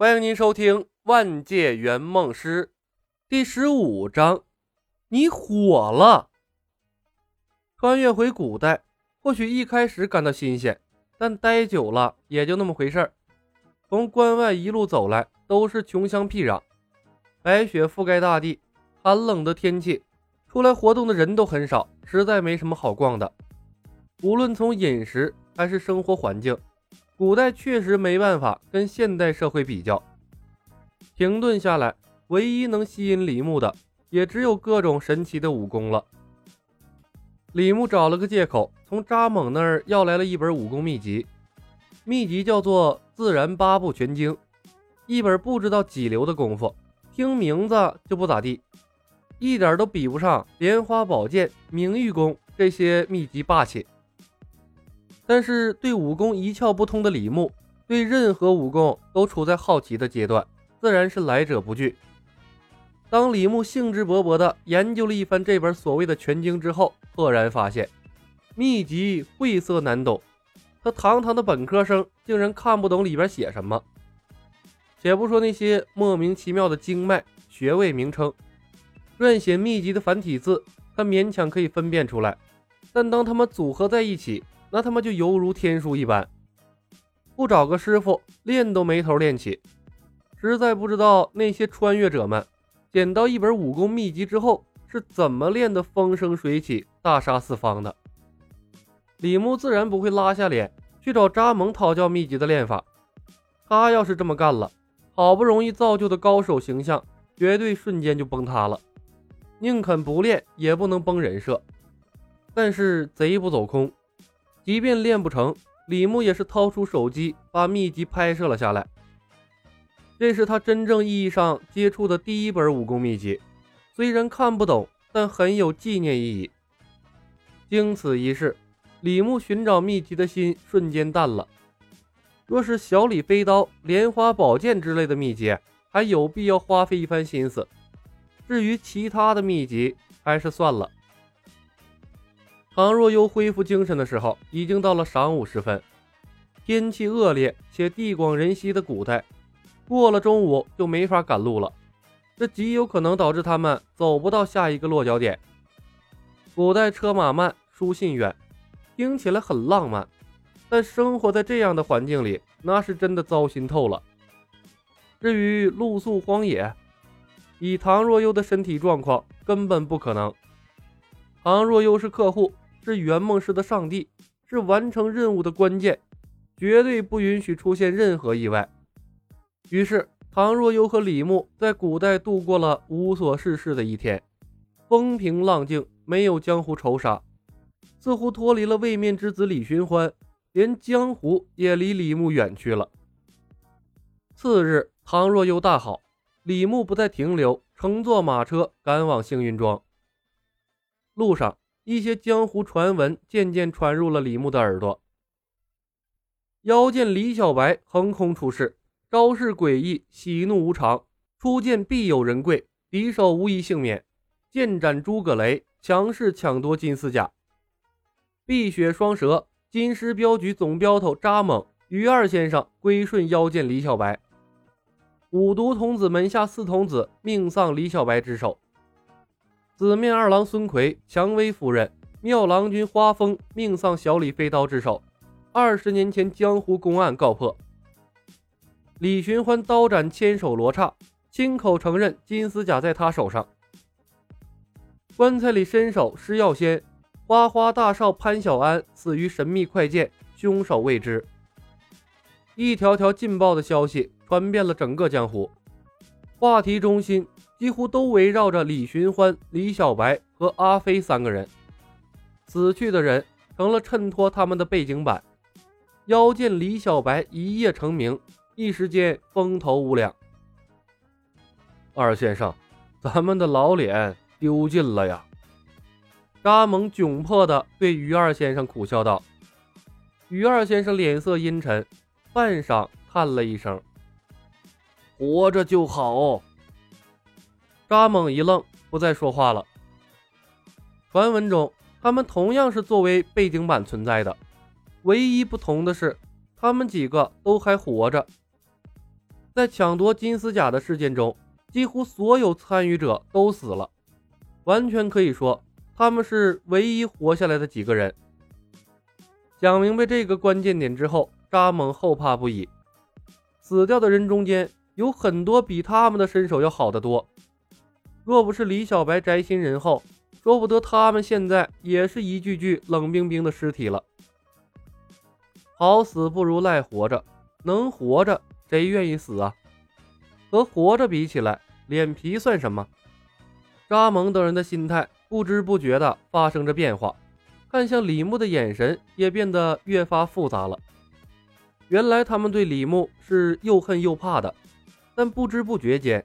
欢迎您收听《万界圆梦师》第十五章。你火了！穿越回古代，或许一开始感到新鲜，但待久了也就那么回事儿。从关外一路走来，都是穷乡僻壤，白雪覆盖大地，寒冷的天气，出来活动的人都很少，实在没什么好逛的。无论从饮食还是生活环境。古代确实没办法跟现代社会比较。停顿下来，唯一能吸引李牧的，也只有各种神奇的武功了。李牧找了个借口，从扎猛那儿要来了一本武功秘籍，秘籍叫做《自然八部全经》，一本不知道几流的功夫，听名字就不咋地，一点都比不上莲花宝剑、明玉功这些秘籍霸气。但是对武功一窍不通的李牧，对任何武功都处在好奇的阶段，自然是来者不拒。当李牧兴致勃勃地研究了一番这本所谓的全经之后，赫然发现秘籍晦涩难懂，他堂堂的本科生竟然看不懂里边写什么。且不说那些莫名其妙的经脉、穴位名称，撰写秘籍的繁体字，他勉强可以分辨出来，但当他们组合在一起，那他妈就犹如天书一般，不找个师傅练都没头练起。实在不知道那些穿越者们捡到一本武功秘籍之后是怎么练得风生水起、大杀四方的。李牧自然不会拉下脸去找扎蒙讨教秘籍的练法。他要是这么干了，好不容易造就的高手形象绝对瞬间就崩塌了。宁肯不练，也不能崩人设。但是贼不走空。即便练不成，李牧也是掏出手机把秘籍拍摄了下来。这是他真正意义上接触的第一本武功秘籍，虽然看不懂，但很有纪念意义。经此一事，李牧寻找秘籍的心瞬间淡了。若是小李飞刀、莲花宝剑之类的秘籍，还有必要花费一番心思。至于其他的秘籍，还是算了。唐若幽恢复精神的时候，已经到了晌午时分，天气恶劣且地广人稀的古代，过了中午就没法赶路了，这极有可能导致他们走不到下一个落脚点。古代车马慢，书信远，听起来很浪漫，但生活在这样的环境里，那是真的糟心透了。至于露宿荒野，以唐若幽的身体状况，根本不可能。唐若幽是客户。是圆梦师的上帝，是完成任务的关键，绝对不允许出现任何意外。于是，唐若幽和李牧在古代度过了无所事事的一天，风平浪静，没有江湖仇杀，似乎脱离了位面之子李寻欢，连江湖也离李牧远去了。次日，唐若幽大好，李牧不再停留，乘坐马车赶往幸运庄。路上。一些江湖传闻渐渐传入了李牧的耳朵。妖剑李小白横空出世，招式诡异，喜怒无常，初见必有人贵，敌手无一幸免。剑斩诸葛雷，强势抢夺金丝甲。碧血双蛇，金狮镖局总镖头扎猛，于二先生归顺妖剑李小白。五毒童子门下四童子命丧李小白之手。紫面二郎孙奎、蔷薇夫人、妙郎君花风命丧小李飞刀之手。二十年前江湖公案告破，李寻欢刀斩千手罗刹，亲口承认金丝甲在他手上。棺材里伸手施药仙，花花大少潘小安死于神秘快剑，凶手未知。一条条劲爆的消息传遍了整个江湖，话题中心。几乎都围绕着李寻欢、李小白和阿飞三个人。死去的人成了衬托他们的背景板。妖剑李小白一夜成名，一时间风头无两。二先生，咱们的老脸丢尽了呀！扎蒙窘迫地对于二先生苦笑道。于二先生脸色阴沉，半晌叹了一声：“活着就好。”扎猛一愣，不再说话了。传闻中，他们同样是作为背景板存在的，唯一不同的是，他们几个都还活着。在抢夺金丝甲的事件中，几乎所有参与者都死了，完全可以说他们是唯一活下来的几个人。想明白这个关键点之后，扎猛后怕不已。死掉的人中间有很多比他们的身手要好得多，若不是李小白宅心仁厚，说不得他们现在也是一具具冷冰冰的尸体了。好死不如赖活着，能活着谁愿意死啊？和活着比起来，脸皮算什么？扎蒙等人的心态不知不觉地发生着变化。看向李牧的眼神也变得越发复杂了。原来他们对李牧是又恨又怕的，但不知不觉间，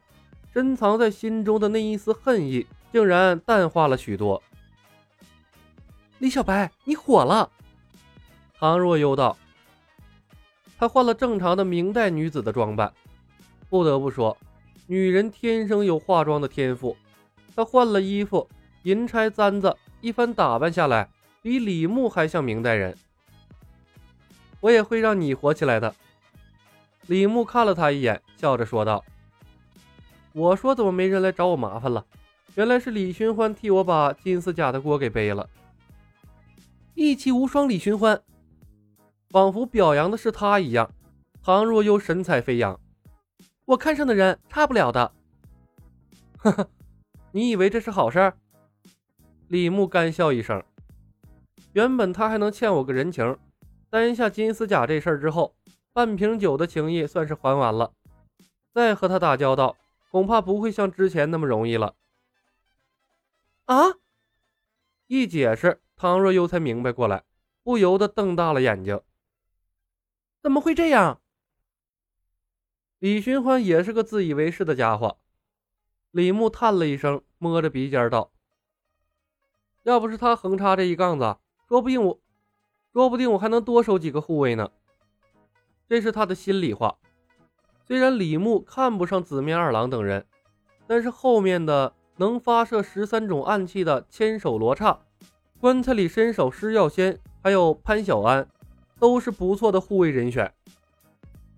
珍藏在心中的那一丝恨意竟然淡化了许多。李小白，你火了！唐若幽道。她换了正常的明代女子的装扮，不得不说，女人天生有化妆的天赋。她换了衣服，银钗簪子，一番打扮下来。比李牧还像明代人，我也会让你火起来的。李牧看了他一眼，笑着说道：“我说怎么没人来找我麻烦了？原来是李寻欢替我把金丝甲的锅给背了。义气无双，李寻欢，仿佛表扬的是他一样。唐若幽神采飞扬，我看上的人差不了的。呵呵，你以为这是好事？”李牧干笑一声。原本他还能欠我个人情，担下金丝甲这事儿之后，半瓶酒的情谊算是还完了。再和他打交道，恐怕不会像之前那么容易了。啊！一解释，唐若幽才明白过来，不由得瞪大了眼睛。怎么会这样？李寻欢也是个自以为是的家伙。李牧叹了一声，摸着鼻尖道：“要不是他横插这一杠子。”说不定我，说不定我还能多收几个护卫呢。这是他的心里话。虽然李牧看不上紫面二郎等人，但是后面的能发射十三种暗器的千手罗刹、棺材里伸手施药仙，还有潘小安，都是不错的护卫人选。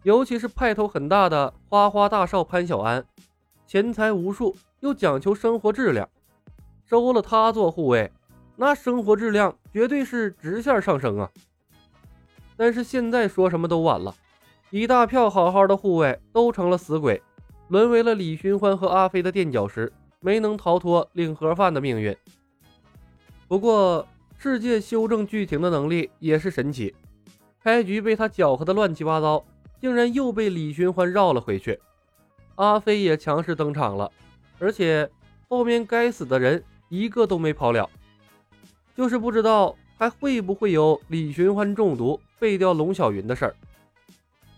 尤其是派头很大的花花大少潘小安，钱财无数，又讲求生活质量，收了他做护卫。那生活质量绝对是直线上升啊！但是现在说什么都晚了，一大票好好的护卫都成了死鬼，沦为了李寻欢和阿飞的垫脚石，没能逃脱领盒饭的命运。不过世界修正剧情的能力也是神奇，开局被他搅和的乱七八糟，竟然又被李寻欢绕了回去。阿飞也强势登场了，而且后面该死的人一个都没跑了。就是不知道还会不会有李寻欢中毒废掉龙小云的事儿。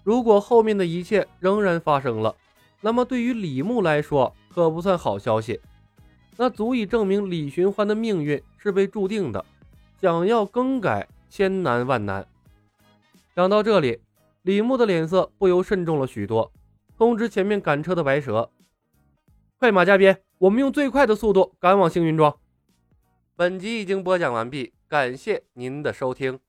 如果后面的一切仍然发生了，那么对于李牧来说可不算好消息。那足以证明李寻欢的命运是被注定的，想要更改千难万难。想到这里，李牧的脸色不由慎重了许多，通知前面赶车的白蛇：“快马加鞭，我们用最快的速度赶往星云庄。”本集已经播讲完毕，感谢您的收听。